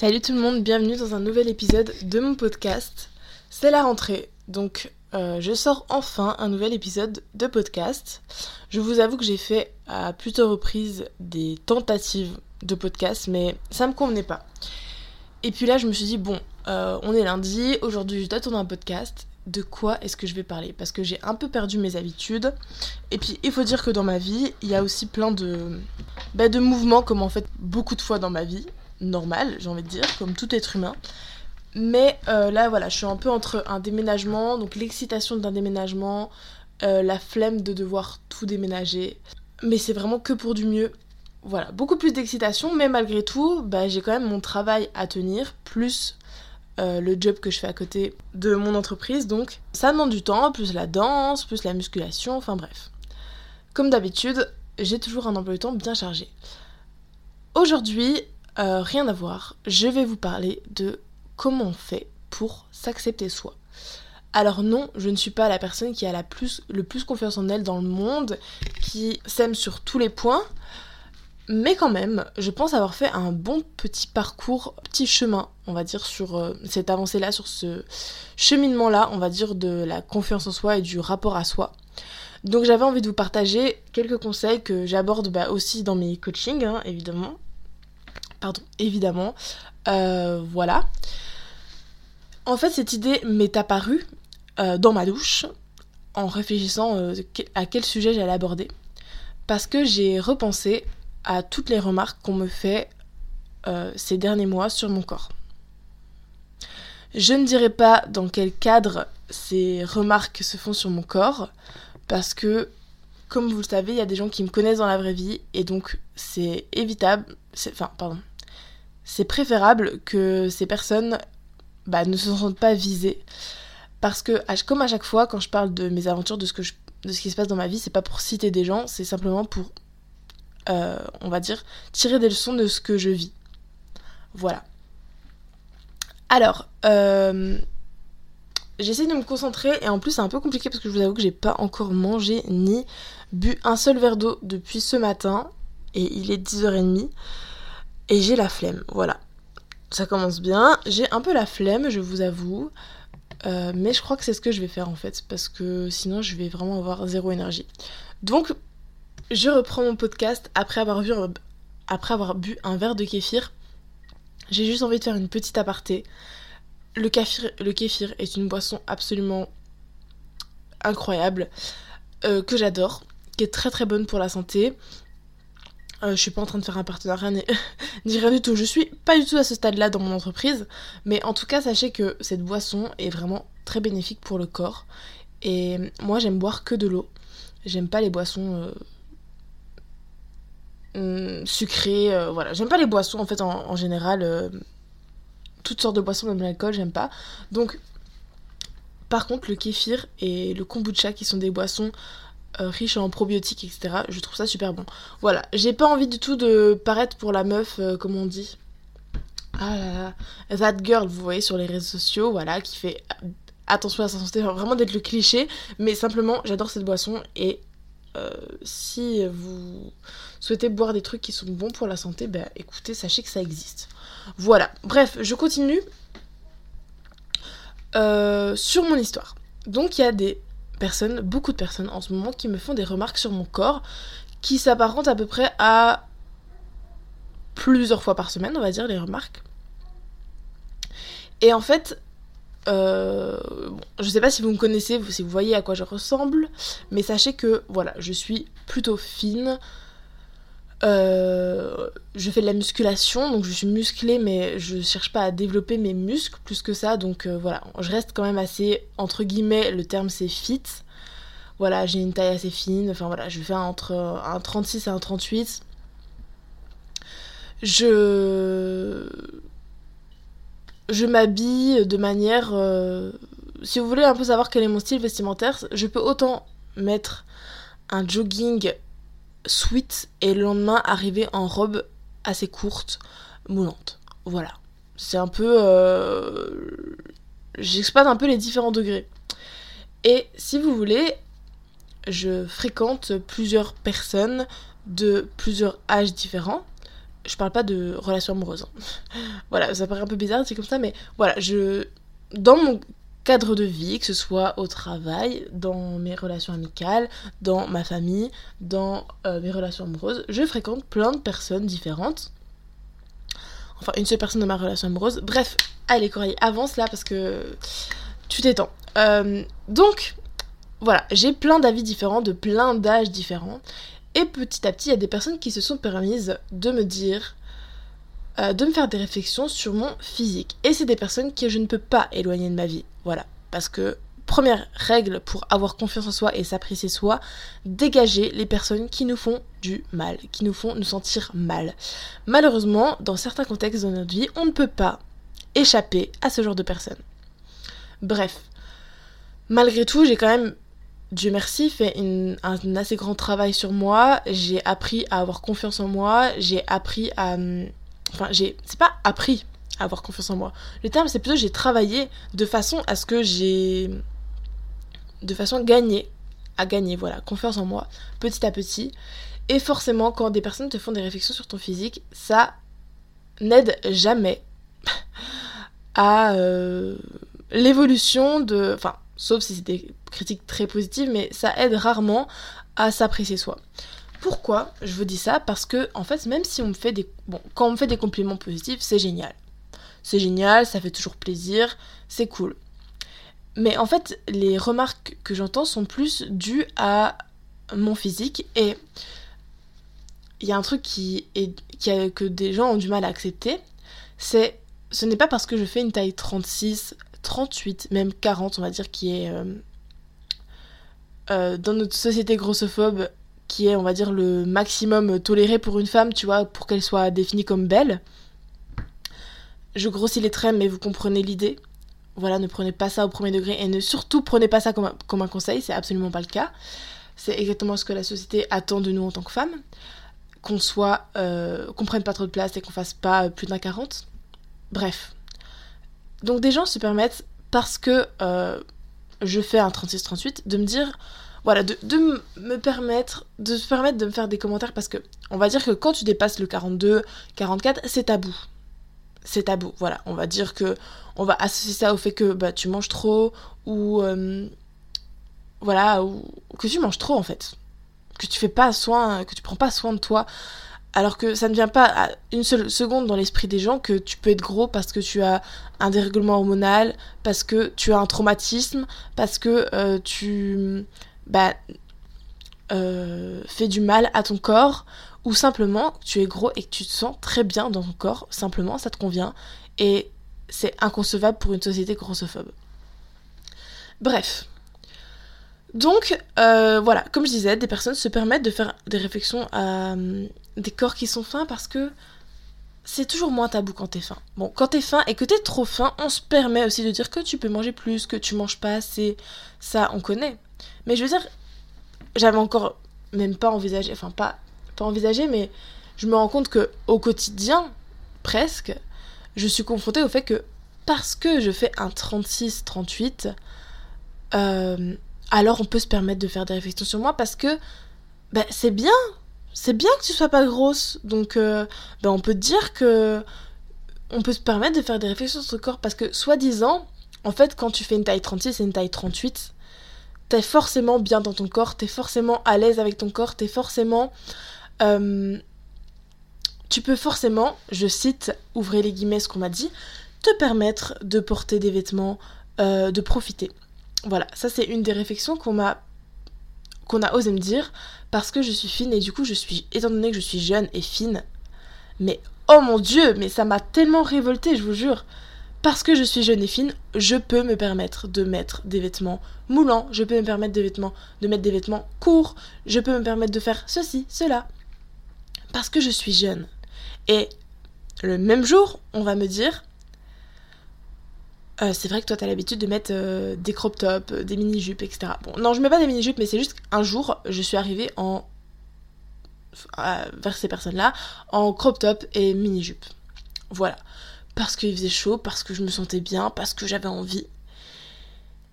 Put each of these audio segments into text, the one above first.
Salut tout le monde, bienvenue dans un nouvel épisode de mon podcast. C'est la rentrée, donc euh, je sors enfin un nouvel épisode de podcast. Je vous avoue que j'ai fait à plusieurs reprises des tentatives de podcast, mais ça me convenait pas. Et puis là, je me suis dit, bon, euh, on est lundi, aujourd'hui je dois tourner un podcast. De quoi est-ce que je vais parler? Parce que j'ai un peu perdu mes habitudes. Et puis, il faut dire que dans ma vie, il y a aussi plein de, bah, de mouvements, comme en fait beaucoup de fois dans ma vie normal, j'ai envie de dire, comme tout être humain. Mais euh, là, voilà, je suis un peu entre un déménagement, donc l'excitation d'un déménagement, euh, la flemme de devoir tout déménager. Mais c'est vraiment que pour du mieux. Voilà, beaucoup plus d'excitation, mais malgré tout, bah, j'ai quand même mon travail à tenir, plus euh, le job que je fais à côté de mon entreprise. Donc ça demande du temps, plus la danse, plus la musculation, enfin bref. Comme d'habitude, j'ai toujours un emploi du temps bien chargé. Aujourd'hui, euh, rien à voir, je vais vous parler de comment on fait pour s'accepter soi. Alors non, je ne suis pas la personne qui a la plus, le plus confiance en elle dans le monde, qui s'aime sur tous les points, mais quand même, je pense avoir fait un bon petit parcours, petit chemin, on va dire, sur euh, cette avancée-là, sur ce cheminement-là, on va dire, de la confiance en soi et du rapport à soi. Donc j'avais envie de vous partager quelques conseils que j'aborde bah, aussi dans mes coachings, hein, évidemment, pardon, évidemment. Euh, voilà. En fait, cette idée m'est apparue euh, dans ma douche en réfléchissant euh, à quel sujet j'allais aborder. Parce que j'ai repensé à toutes les remarques qu'on me fait ces derniers mois sur mon corps. Je ne dirai pas dans quel cadre ces remarques se font sur mon corps, parce que, comme vous le savez, il y a des gens qui me connaissent dans la vraie vie, et donc c'est évitable, enfin, pardon, c'est préférable que ces personnes bah, ne se sentent pas visées. Parce que, comme à chaque fois, quand je parle de mes aventures, de ce, que qui se passe dans ma vie, c'est pas pour citer des gens, c'est simplement pour, euh, on va dire, tirer des leçons de ce que je vis. Voilà. Alors, euh, j'essaie de me concentrer et en plus c'est un peu compliqué parce que je vous avoue que j'ai pas encore mangé ni bu un seul verre d'eau depuis ce matin et il est 10h30 et j'ai la flemme, voilà. Ça commence bien. J'ai un peu la flemme, je vous avoue. Euh, mais je crois que c'est ce que je vais faire en fait, parce que sinon je vais vraiment avoir zéro énergie. Donc, je reprends mon podcast après avoir, bu un verre de kéfir. J'ai juste envie de faire une petite aparté. Le kéfir, le kéfir est une boisson absolument incroyable, euh, que j'adore, qui est très très bonne pour la santé. Euh, je suis pas en train de faire un partenariat ni, rien du tout. Je suis pas du tout à ce stade-là dans mon entreprise. Mais en tout cas, sachez que cette boisson est vraiment très bénéfique pour le corps. Et moi, j'aime boire que de l'eau. J'aime pas les boissons euh, hum, sucrées. Euh, voilà, j'aime pas les boissons en fait en, général. toutes sortes de boissons, même l'alcool, j'aime pas. Donc, par contre, le kéfir et le kombucha, qui sont des boissons riche en probiotiques, etc. Je trouve ça super bon. Voilà, j'ai pas envie du tout de paraître pour la meuf, euh, comme on dit. Ah là là, that girl, vous voyez sur les réseaux sociaux, voilà, qui fait attention à sa santé, vraiment d'être le cliché, mais simplement j'adore cette boisson et euh, si vous souhaitez boire des trucs qui sont bons pour la santé, bah écoutez, sachez que ça existe. Voilà, bref, je continue sur mon histoire. Donc il y a des beaucoup de personnes en ce moment qui me font des remarques sur mon corps qui s'apparentent à peu près à plusieurs fois par semaine, on va dire, les remarques. Et en fait, euh, je sais pas si vous me connaissez, si vous voyez à quoi je ressemble, mais sachez que voilà, je suis plutôt fine, euh, je fais de la musculation, donc je suis musclée, mais je cherche pas à développer mes muscles plus que ça. Donc euh, voilà, je reste quand même assez, entre guillemets, le terme c'est fit. Voilà, j'ai une taille assez fine. Enfin voilà, je fais entre un 36 et un 38. Je. Je m'habille de manière. Euh, si vous voulez un peu savoir quel est mon style vestimentaire, je peux autant mettre un jogging sweat et le lendemain arriver en robe assez courte, moulante. Voilà. C'est un peu... Euh... J'exploite un peu les différents degrés. Et si vous voulez, je fréquente plusieurs personnes de plusieurs âges différents. je parle pas de relation amoureuse. Hein. voilà, ça paraît un peu bizarre, c'est comme ça, mais voilà, je. Dans mon cadre de vie, que ce soit au travail, dans mes relations amicales, dans ma famille, dans euh, mes relations amoureuses, je fréquente plein de personnes différentes. Enfin, une seule personne dans ma relation amoureuse. Bref, allez Coralie, avance là parce que tu t'étends. Euh, donc, voilà, j'ai plein d'avis différents, de plein d'âges différents. Et petit à petit, il y a des personnes qui se sont permises de me dire, euh, de me faire des réflexions sur mon physique. Et c'est des personnes que je ne peux pas éloigner de ma vie. Voilà. Parce que, première règle pour avoir confiance en soi et s'apprécier soi, dégager les personnes qui nous font du mal, qui nous font nous sentir mal. Malheureusement, dans certains contextes de notre vie, on ne peut pas échapper à ce genre de personnes. Bref. Malgré tout, j'ai quand même Dieu merci, fait un assez grand travail sur moi. J'ai appris à avoir confiance en moi. J'ai appris à. Enfin, j'ai. C'est pas appris à avoir confiance en moi. Le terme, c'est plutôt j'ai travaillé de façon à ce que j'ai. De façon à gagner. À gagner, voilà. Confiance en moi, petit à petit. Et forcément, quand des personnes te font des réflexions sur ton physique, ça n'aide jamais à euh, l'évolution de. Enfin, sauf si c'est des critiques très positives, mais ça aide rarement à s'apprécier soi. Pourquoi je vous dis ça Parce que, en fait, même si on me fait des. Bon, quand on me fait des compliments positifs, c'est génial. C'est génial, ça fait toujours plaisir, c'est cool. Mais en fait, les remarques que j'entends sont plus dues à mon physique et il y a un truc qui est, que des gens ont du mal à accepter, c'est ce n'est pas parce que je fais une taille 36, 38, même 40, on va dire, qui est euh, euh, dans notre société grossophobe, qui est, on va dire, le maximum toléré pour une femme, tu vois, pour qu'elle soit définie comme belle. Je grossis les traits, mais vous comprenez l'idée. Voilà, ne prenez pas ça au premier degré et ne surtout prenez pas ça comme un, comme un conseil, c'est absolument pas le cas. C'est exactement ce que la société attend de nous en tant que femmes. Qu'on soit, euh, qu'on prenne pas trop de place et qu'on fasse pas plus d'un 40. Bref, donc des gens se permettent, parce que euh, je fais un 36-38, de me dire, voilà, de, me permettre, de se permettre de me faire des commentaires parce que on va dire que quand tu dépasses le 42, 44, c'est tabou. C'est tabou, voilà. On va dire que on va associer ça au fait que bah, tu manges trop ou euh, voilà, ou que tu manges trop en fait, que tu fais pas soin, que tu prends pas soin de toi. Alors que ça ne vient pas une seule seconde dans l'esprit des gens que tu peux être gros parce que tu as un dérèglement hormonal, parce que tu as un traumatisme, parce que euh, tu bah, euh, fais du mal à ton corps, ou simplement tu es gros et que tu te sens très bien dans ton corps, simplement ça te convient, et c'est inconcevable pour une société grossophobe. Bref, donc, euh, voilà, comme je disais, des personnes se permettent de faire des réflexions à euh, des corps qui sont fins parce que c'est toujours moins tabou quand t'es faim. Bon, quand t'es faim et que t'es trop faim, on se permet aussi de dire que tu peux manger plus, que tu manges pas assez. Ça, on connaît. Mais je veux dire, j'avais encore même pas envisagé, enfin pas, pas envisagé, mais je me rends compte que au quotidien, presque, je suis confrontée au fait que parce que je fais un 36-38, euh, alors on peut se permettre de faire des réflexions sur moi parce que ben, c'est bien, c'est bien que tu sois pas grosse. Donc euh, ben, on peut dire que on peut se permettre de faire des réflexions sur ton corps parce que soi-disant, en fait, quand tu fais une taille 36 et une taille 38, t'es forcément bien dans ton corps, t'es forcément à l'aise avec ton corps, t'es forcément... Euh, tu peux forcément, je cite, ouvrez les guillemets ce qu'on m'a dit, te permettre de porter des vêtements, euh, de profiter. Voilà, ça c'est une des réflexions qu'on m'a qu'on a osé me dire parce que je suis fine et du coup je suis étant donné que je suis jeune et fine mais oh mon dieu mais ça m'a tellement révoltée je vous jure parce que je suis jeune et fine je peux me permettre de mettre des vêtements moulants je peux me permettre des vêtements de mettre des vêtements courts je peux me permettre de faire ceci cela parce que je suis jeune et le même jour on va me dire euh, c'est vrai que toi, t'as l'habitude de mettre euh, des crop tops, euh, des mini-jupes, etc. Bon, non, je mets pas des mini-jupes, mais c'est juste qu'un jour, je suis arrivée en. vers ces personnes-là, en crop top et mini-jupe. Voilà. Parce qu'il faisait chaud, parce que je me sentais bien, parce que j'avais envie.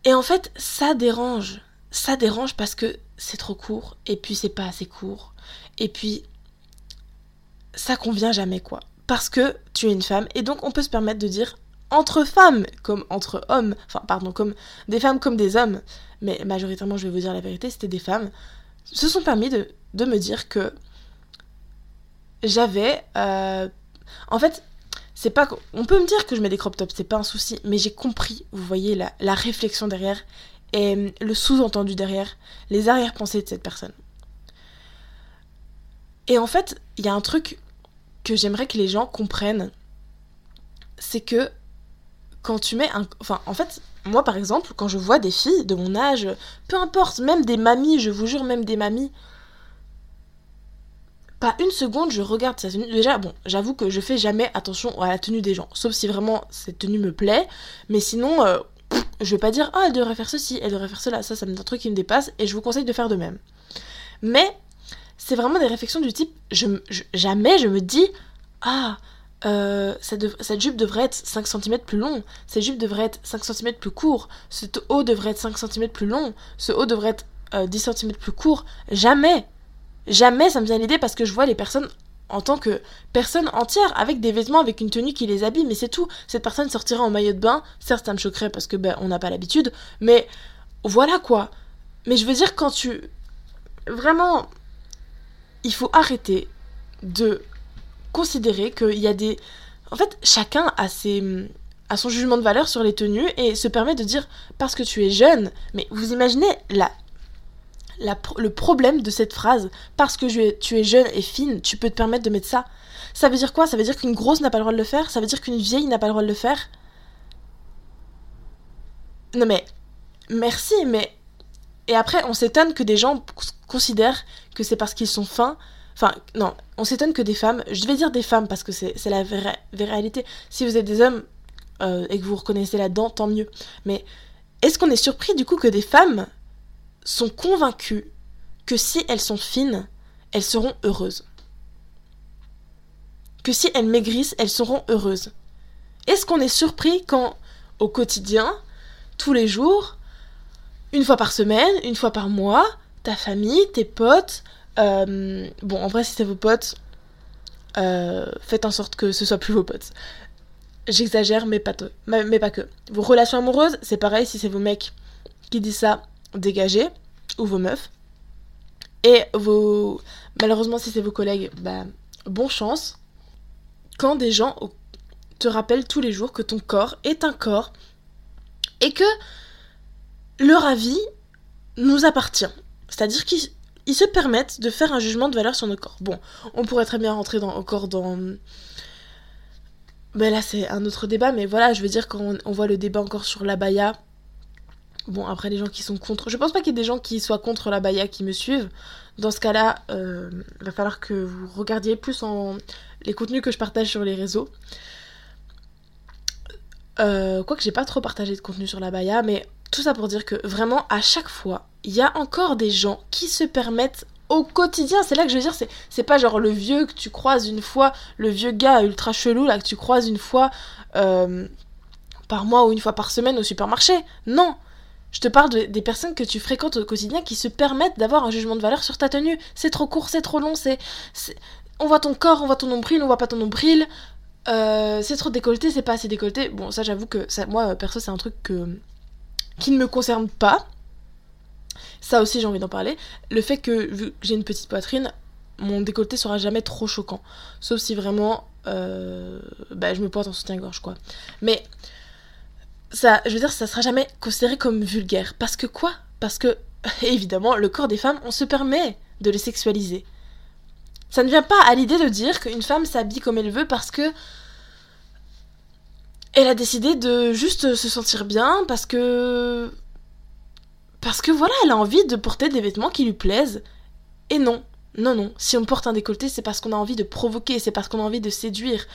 Et en fait, ça dérange. Ça dérange parce que c'est trop court, et puis c'est pas assez court. Et puis, ça convient jamais quoi. Parce que tu es une femme et donc on peut se permettre de dire entre femmes comme entre hommes, enfin pardon, comme des femmes comme des hommes, mais majoritairement je vais vous dire la vérité, c'était des femmes, se sont permis de, me dire que j'avais... Euh, en fait, c'est pas... On peut me dire que je mets des crop tops, c'est pas un souci, mais j'ai compris, vous voyez, la, la réflexion derrière et le sous-entendu derrière, les arrière-pensées de cette personne. Et en fait, il y a un truc que j'aimerais que les gens comprennent, c'est que quand tu mets un... Enfin, en fait, moi par exemple, quand je vois des filles de mon âge, peu importe, même des mamies, je vous jure, même des mamies, pas une seconde, je regarde sa tenue. Déjà, bon, j'avoue que je fais jamais attention à la tenue des gens, sauf si vraiment cette tenue me plaît, mais sinon, euh, je vais pas dire, ah, elle devrait faire ceci, elle devrait faire cela, ça, ça me un truc qui me dépasse, et je vous conseille de faire de même. Mais c'est vraiment des réflexions du type, jamais je me dis, ah, euh, cette, jupe devrait être 5 cm plus long, cette jupe devrait être 5 cm plus court, ce haut devrait être 5 cm plus long, ce haut devrait être 10 euh, cm plus court. Jamais, jamais ça me vient à l'idée parce que je vois les personnes en tant que personnes entières avec des vêtements, avec une tenue qui les habille, mais c'est tout. Cette personne sortira en maillot de bain, certes ça me choquerait parce que ben on n'a pas l'habitude, mais voilà quoi. Mais je veux dire quand tu vraiment il faut arrêter de considérer qu'il y a des... En fait, chacun a, ses, a son jugement de valeur sur les tenues et se permet de dire parce que tu es jeune, mais vous imaginez la, le problème de cette phrase parce que tu es jeune et fine, tu peux te permettre de mettre ça. Ça veut dire quoi? Ça veut dire qu'une grosse n'a pas le droit de le faire? Ça veut dire qu'une vieille n'a pas le droit de le faire? Non mais, merci, mais... Et après, on s'étonne que des gens considèrent que c'est parce qu'ils sont fins. Enfin, non, on s'étonne que des femmes, je vais dire des femmes parce que c'est la vraie, réalité. Si vous êtes des hommes euh, et que vous vous reconnaissez là-dedans, tant mieux. Mais est-ce qu'on est surpris du coup que des femmes sont convaincues que si elles sont fines, elles seront heureuses Que si elles maigrissent, elles seront heureuses Est-ce qu'on est surpris quand, au quotidien, tous les jours, une fois par semaine, une fois par mois, ta famille, tes potes. Euh, bon, en vrai, si c'est vos potes, euh, faites en sorte que ce soit plus vos potes. J'exagère, mais pas, mais pas que. Vos relations amoureuses, c'est pareil, si c'est vos mecs qui disent ça, dégagez, ou vos meufs. Et vos. Malheureusement, si c'est vos collègues, bah, bon chance. Quand des gens te rappellent tous les jours que ton corps est un corps et que leur avis nous appartient. C'est-à-dire qu'ils se permettent de faire un jugement de valeur sur nos corps. Bon, on pourrait très bien rentrer encore dans... Mais là, c'est un autre débat, mais voilà, je veux dire, quand on, voit le débat encore sur la baya, bon, après, les gens qui sont contre... Je pense pas qu'il y ait des gens qui soient contre la baya qui me suivent. Dans ce cas-là, euh, il va falloir que vous regardiez plus les contenus que je partage sur les réseaux. Euh, Quoique j'ai pas trop partagé de contenu sur la baya, mais tout ça pour dire que vraiment à chaque fois, il y a encore des gens qui se permettent au quotidien, c'est là que je veux dire, c'est, c'est pas genre le vieux que tu croises une fois, le vieux gars ultra chelou là que tu croises une fois euh, par mois ou une fois par semaine au supermarché. Non, je te parle des personnes que tu fréquentes au quotidien qui se permettent d'avoir un jugement de valeur sur ta tenue. C'est trop court, c'est trop long, c'est, On voit ton corps, on voit ton nombril, on voit pas ton nombril. Euh, c'est trop décolleté, c'est pas assez décolleté. Bon, ça j'avoue que moi, perso, c'est un truc que qui ne me concerne pas. Ça aussi, j'ai envie d'en parler. Le fait que, vu que j'ai une petite poitrine, mon décolleté sera jamais trop choquant. Sauf si vraiment euh, bah, je me pointe en soutien-gorge, quoi. Mais ça, je veux dire, ça sera jamais considéré comme vulgaire. Parce que quoi? Parce que, évidemment, le corps des femmes, on se permet de les sexualiser. Ça ne vient pas à l'idée de dire qu'une femme s'habille comme elle veut parce que elle a décidé de juste se sentir bien parce que. Parce que voilà, elle a envie de porter des vêtements qui lui plaisent. Et non, non, non. Si on porte un décolleté, c'est parce qu'on a envie de provoquer, c'est parce qu'on a envie de séduire.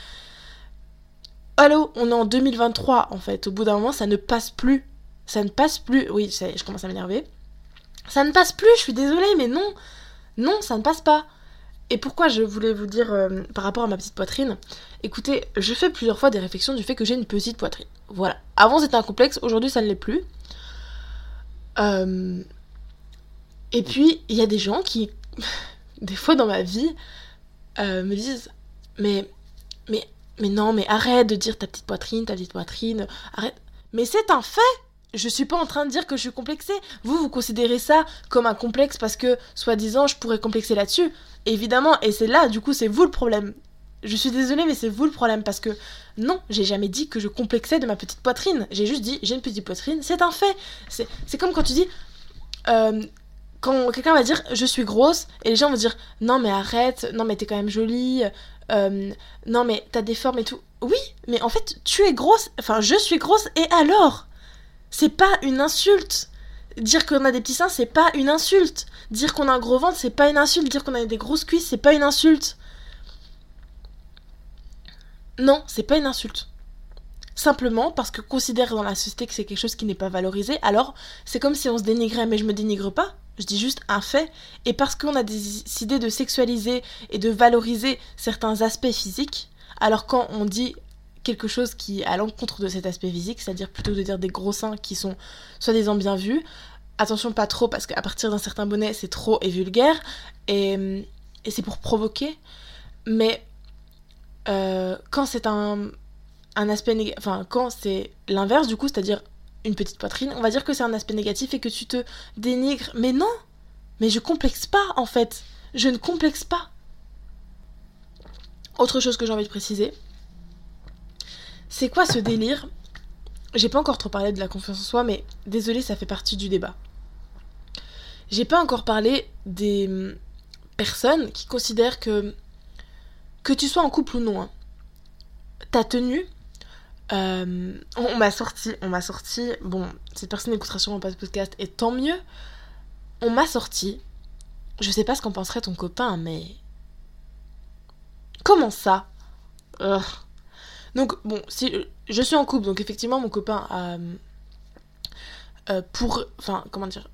Allô, on est en 2023 en fait. Au bout d'un moment, ça ne passe plus. Ça ne passe plus. Oui, je commence à m'énerver. Ça ne passe plus, je suis désolée, mais non. Non, ça ne passe pas. Et pourquoi je voulais vous dire euh, par rapport à ma petite poitrine Écoutez, je fais plusieurs fois des réflexions du fait que j'ai une petite poitrine. Voilà. Avant c'était un complexe, aujourd'hui ça ne l'est plus. Euh, et puis, il y a des gens qui, des fois dans ma vie, euh, me disent mais, mais, non, mais arrête de dire ta petite poitrine, ta petite poitrine, arrête. Mais c'est un fait je suis pas en train de dire que je suis complexée. Vous, vous considérez ça comme un complexe parce que, soi-disant, je pourrais complexer là-dessus. Évidemment, et c'est là, du coup, c'est vous le problème. Je suis désolée, mais c'est vous le problème parce que non, j'ai jamais dit que je complexais de ma petite poitrine. J'ai juste dit j'ai une petite poitrine, c'est un fait. C'est comme quand tu dis. Euh, quand quelqu'un va dire je suis grosse et les gens vont dire non mais arrête, non mais t'es quand même jolie, euh, non mais t'as des formes et tout. Oui, mais en fait tu es grosse, enfin je suis grosse et alors? C'est pas une insulte. Dire qu'on a des petits seins, c'est pas une insulte. Dire qu'on a un gros ventre, c'est pas une insulte. Dire qu'on a des grosses cuisses, c'est pas une insulte. Non, c'est pas une insulte. Simplement parce que considère dans la société que c'est quelque chose qui n'est pas valorisé, alors c'est comme si on se dénigrait, mais je me dénigre pas, je dis juste un fait, et parce qu'on a décidé de sexualiser et de valoriser certains aspects physiques, alors quand on dit quelque chose qui est à l'encontre de cet aspect physique, c'est-à-dire plutôt de dire des gros seins qui sont soi-disant bien vus, attention pas trop parce qu'à partir d'un certain bonnet c'est trop et vulgaire, et, c'est pour provoquer, mais euh, quand c'est un, un aspect enfin quand c'est l'inverse du coup, c'est-à-dire une petite poitrine, on va dire que c'est un aspect négatif et que tu te dénigres. Mais non Mais je complexe pas en fait. Je ne complexe pas. Autre chose que j'ai envie de préciser, c'est quoi ce délire? J'ai pas encore trop parlé de la confiance en soi, mais désolé, ça fait partie du débat. J'ai pas encore parlé des hum, personnes qui considèrent que que tu sois en couple ou non, hein, ta tenue, euh, on m'a sorti, on m'a sorti, bon, cette personne n'écoutera sûrement pas ce podcast, et tant mieux, on m'a sorti, je sais pas ce qu'en penserait ton copain, mais... Comment ça? Donc, bon, si je suis en couple, donc effectivement, mon copain a... Euh, pour... Enfin, comment dire?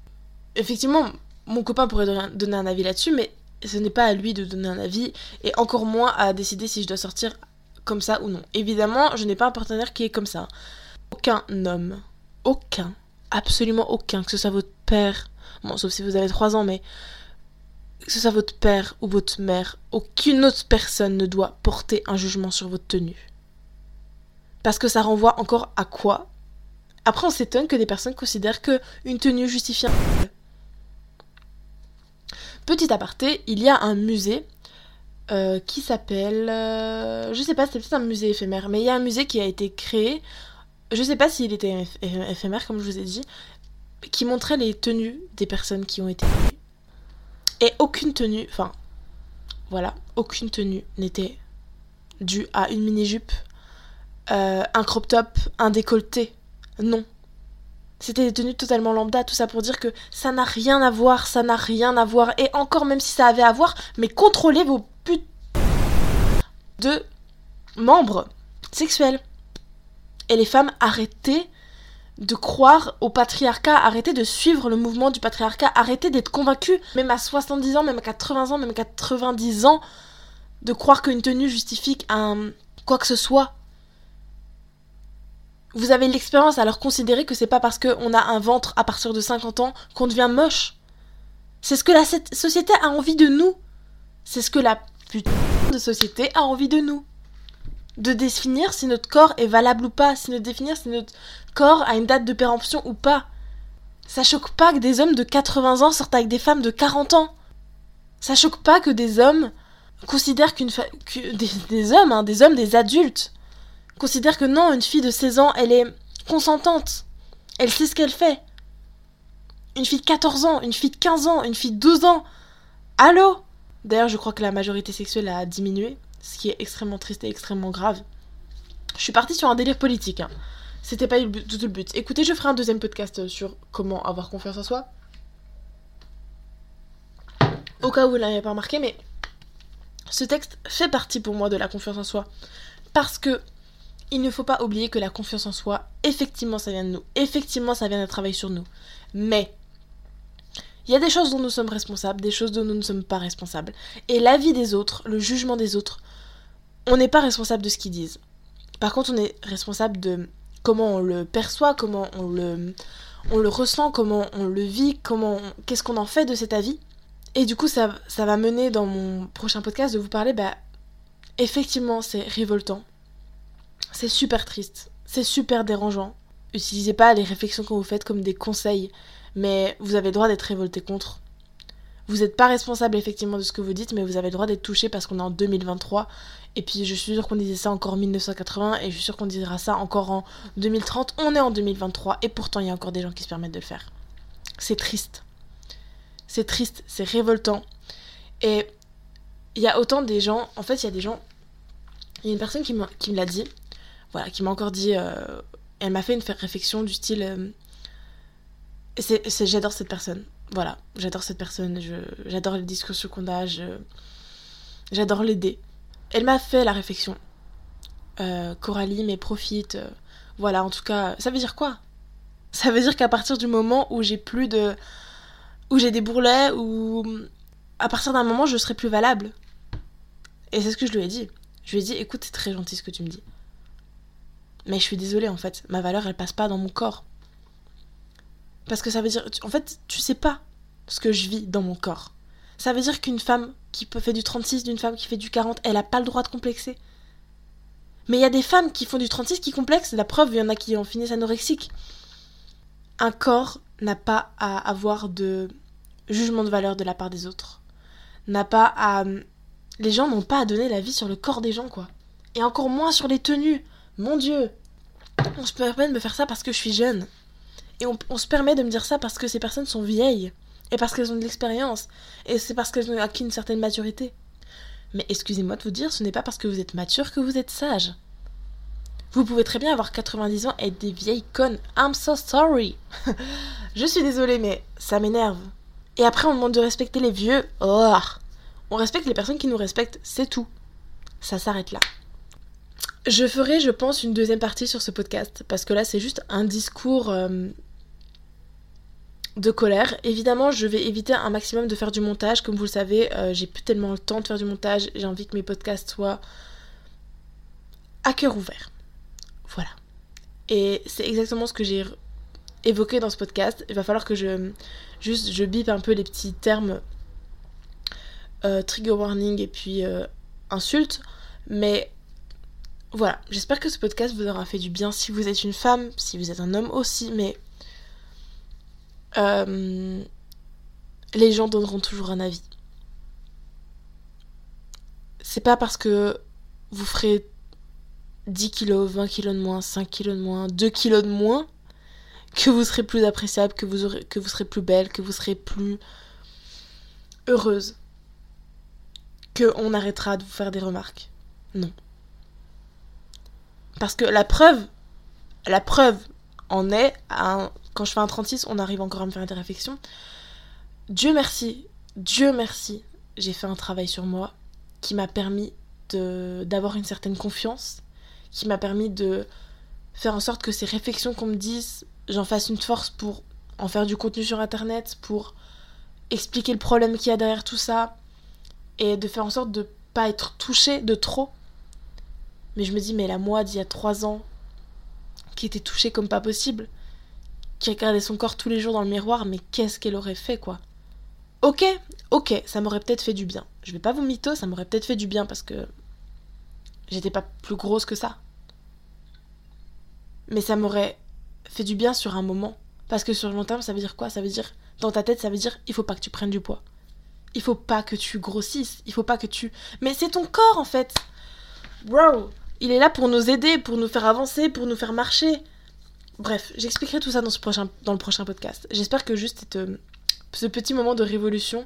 Effectivement, mon copain pourrait donner un avis là-dessus, mais ce n'est pas à lui de donner un avis et encore moins à décider si je dois sortir ça ou non. Évidemment, je n'ai pas un partenaire qui est comme ça. Aucun homme, aucun, absolument aucun, que ce soit votre père, bon, sauf si vous avez 3 ans, mais que ce soit votre père ou votre mère, aucune autre personne ne doit porter un jugement sur votre tenue. Parce que ça renvoie encore à quoi? Après, on s'étonne que des personnes considèrent que une tenue justifie un Petit aparté, il y a un musée euh, qui s'appelle. Euh, je sais pas, c'est peut-être un musée éphémère, mais il y a un musée qui a été créé. Je sais pas s'il était éphémère, comme je vous ai dit, qui montrait les tenues des personnes qui ont été Et aucune tenue, enfin, voilà, aucune tenue n'était due à une mini-jupe, euh, un crop top, un décolleté. Non, c'était des tenues totalement lambda, tout ça pour dire que ça n'a rien à voir, ça n'a rien à voir. Et encore, même si ça avait à voir, mais contrôlez vos de membres sexuels. Et les femmes, arrêtez de croire au patriarcat, arrêtez de suivre le mouvement du patriarcat, arrêtez d'être convaincus, même à 70 ans, même à 80 ans, même à 90 ans, de croire qu'une tenue justifie un quoi que ce soit vous avez l'expérience, alors considérez que c'est pas parce qu'on a un ventre à partir de 50 ans qu'on devient moche. C'est ce que la société a envie de nous. C'est ce que la putain société a envie de nous. De définir si notre corps est valable ou pas, si de définir si notre corps a une date de péremption ou pas. Ça choque pas que des hommes de 80 ans sortent avec des femmes de 40 ans. Ça choque pas que des hommes considèrent qu'une que des, hommes, hein, des hommes, des adultes, considère que non, une fille de 16 ans, elle est consentante. Elle sait ce qu'elle fait. Une fille de 14 ans, une fille de 15 ans, une fille de 12 ans. Allô? D'ailleurs, je crois que la majorité sexuelle a diminué, ce qui est extrêmement triste et extrêmement grave. Je suis partie sur un délire politique. Hein. C'était pas tout le but. Écoutez, je ferai un deuxième podcast sur comment avoir confiance en soi. Au cas où vous ne l'avez pas remarqué, mais ce texte fait partie pour moi de la confiance en soi. Parce que il ne faut pas oublier que la confiance en soi, effectivement, ça vient de nous. Effectivement, ça vient d'un travail sur nous. Mais il y a des choses dont nous sommes responsables, des choses dont nous ne sommes pas responsables. Et l'avis des autres, le jugement des autres, on n'est pas responsable de ce qu'ils disent. Par contre, on est responsable de comment on le perçoit, comment on le, on le ressent, comment on le vit, comment qu'est-ce qu'on en fait de cet avis. Et du coup, ça, ça va mener dans mon prochain podcast de vous parler bah, effectivement, c'est révoltant. C'est super triste. C'est super dérangeant. Utilisez pas les réflexions que vous faites comme des conseils, mais vous avez droit d'être révolté contre. Vous n'êtes pas responsable effectivement de ce que vous dites, mais vous avez droit d'être touché parce qu'on est en 2023. Et puis je suis sûre qu'on disait ça encore en 1980 et je suis sûre qu'on dira ça encore en 2030. On est en 2023 et pourtant il y a encore des gens qui se permettent de le faire. C'est triste. C'est triste, c'est révoltant. Et il y a autant des gens, en fait il y a des gens, il y a une personne qui, me l'a dit, voilà, qui m'a encore dit, euh, elle m'a fait une réflexion du style, euh, j'adore cette personne voilà, j'adore cette personne, j'adore les discussions qu'on a, j'adore l'aider. Elle m'a fait la réflexion. Euh, Coralie, mais profite. Euh, voilà, en tout cas, ça veut dire quoi? Ça veut dire qu'à partir du moment où j'ai plus de. où j'ai des bourrelets, ou. à partir d'un moment, je serai plus valable. Et c'est ce que je lui ai dit. Je lui ai dit, écoute, c'est très gentil ce que tu me dis. Mais je suis désolée, en fait. Ma valeur, elle passe pas dans mon corps. Parce que ça veut dire. En fait, tu sais pas ce que je vis dans mon corps. Ça veut dire qu'une femme qui peut faire du 36, d'une femme qui fait du 40, elle a pas le droit de complexer. Mais il y a des femmes qui font du 36 qui complexent. La preuve, il y en a qui en finissent anorexiques. Un corps n'a pas à avoir de jugement de valeur de la part des autres. N'a pas à. Les gens n'ont pas à donner la vie sur le corps des gens, quoi. Et encore moins sur les tenues. Mon Dieu. On se permet de me faire ça parce que je suis jeune. Et on, se permet de me dire ça parce que ces personnes sont vieilles. Et parce qu'elles ont de l'expérience. Et c'est parce qu'elles ont acquis une certaine maturité. Mais excusez-moi de vous dire, ce n'est pas parce que vous êtes mature que vous êtes sage. Vous pouvez très bien avoir 90 ans et être des vieilles connes. I'm so sorry. Je suis désolée, mais ça m'énerve. Et après, on demande de respecter les vieux. Oh. On respecte les personnes qui nous respectent, c'est tout. Ça s'arrête là. Je ferai, je pense, une deuxième partie sur ce podcast, parce que là, c'est juste un discours euh, de colère. Évidemment, je vais éviter un maximum de faire du montage. Comme vous le savez, euh, j'ai plus tellement le temps de faire du montage. J'ai envie que mes podcasts soient à cœur ouvert. Voilà. Et c'est exactement ce que j'ai évoqué dans ce podcast. Il va falloir que je juste je bip un peu les petits termes euh, trigger warning et puis euh, insultes. Mais voilà, j'espère que ce podcast vous aura fait du bien si vous êtes une femme, si vous êtes un homme aussi, mais euh, les gens donneront toujours un avis. C'est pas parce que vous ferez 10 kilos, 20 kilos de moins, 5 kilos de moins, 2 kilos de moins, que vous serez plus appréciable, que vous, aurez, que vous serez plus belle, que vous serez plus heureuse, que on arrêtera de vous faire des remarques. Non. Parce que la preuve, la preuve en est, quand je fais un 36, on arrive encore à me faire des réflexions. Dieu merci, Dieu merci, j'ai fait un travail sur moi qui m'a permis d'avoir une certaine confiance, qui m'a permis de faire en sorte que ces réflexions qu'on me dise, j'en fasse une force pour en faire du contenu sur internet, pour expliquer le problème qu'il y a derrière tout ça, et de faire en sorte de pas être touchée de trop. Mais je me dis, mais la moi d'il y a trois ans, qui était touchée comme pas possible, qui regardait son corps tous les jours dans le miroir, mais qu'est-ce qu'elle aurait fait, quoi Ok, ok, ça m'aurait peut-être fait du bien. Je vais pas vous mytho, ça m'aurait peut-être fait du bien parce que j'étais pas plus grosse que ça. Mais ça m'aurait fait du bien sur un moment. Parce que sur le long terme, ça veut dire quoi? Ça veut dire, dans ta tête, ça veut dire, il faut pas que tu prennes du poids. Il faut pas que tu grossisses. Il faut pas que tu. Mais c'est ton corps en fait. Bro, il est là pour nous aider, pour nous faire avancer, pour nous faire marcher. Bref, j'expliquerai tout ça dans, le prochain podcast. J'espère que juste ce petit moment de révolution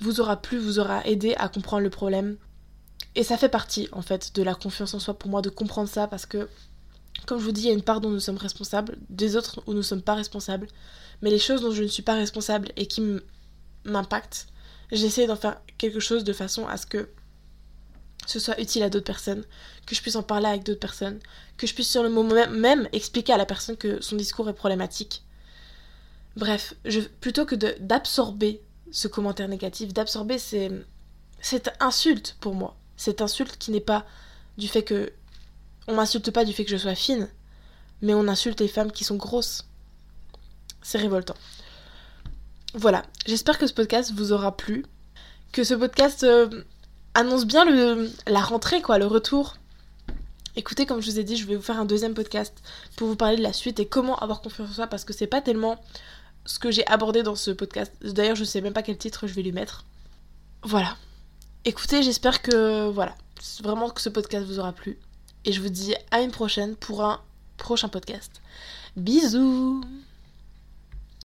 vous aura plu, vous aura aidé à comprendre le problème. Et ça fait partie, en fait, de la confiance en soi pour moi de comprendre ça parce que, comme je vous dis, il y a une part dont nous sommes responsables, des autres où nous ne sommes pas responsables. Mais les choses dont je ne suis pas responsable et qui m'impactent, j'essaie d'en faire quelque chose de façon à ce que ce soit utile à d'autres personnes, que je puisse en parler avec d'autres personnes, que je puisse sur le moment même expliquer à la personne que son discours est problématique. Bref, je, plutôt que d'absorber ce commentaire négatif, d'absorber cette insulte pour moi, cette insulte qui n'est pas du fait que on m'insulte pas du fait que je sois fine, mais on insulte les femmes qui sont grosses. C'est révoltant. Voilà, j'espère que ce podcast vous aura plu, que ce podcast euh, annonce bien la rentrée, quoi, le retour. Écoutez, comme je vous ai dit, je vais vous faire un deuxième podcast pour vous parler de la suite et comment avoir confiance en soi parce que c'est pas tellement ce que j'ai abordé dans ce podcast. D'ailleurs, je sais même pas quel titre je vais lui mettre. Voilà. Écoutez, j'espère que voilà, vraiment que ce podcast vous aura plu et je vous dis à une prochaine pour un prochain podcast. Bisous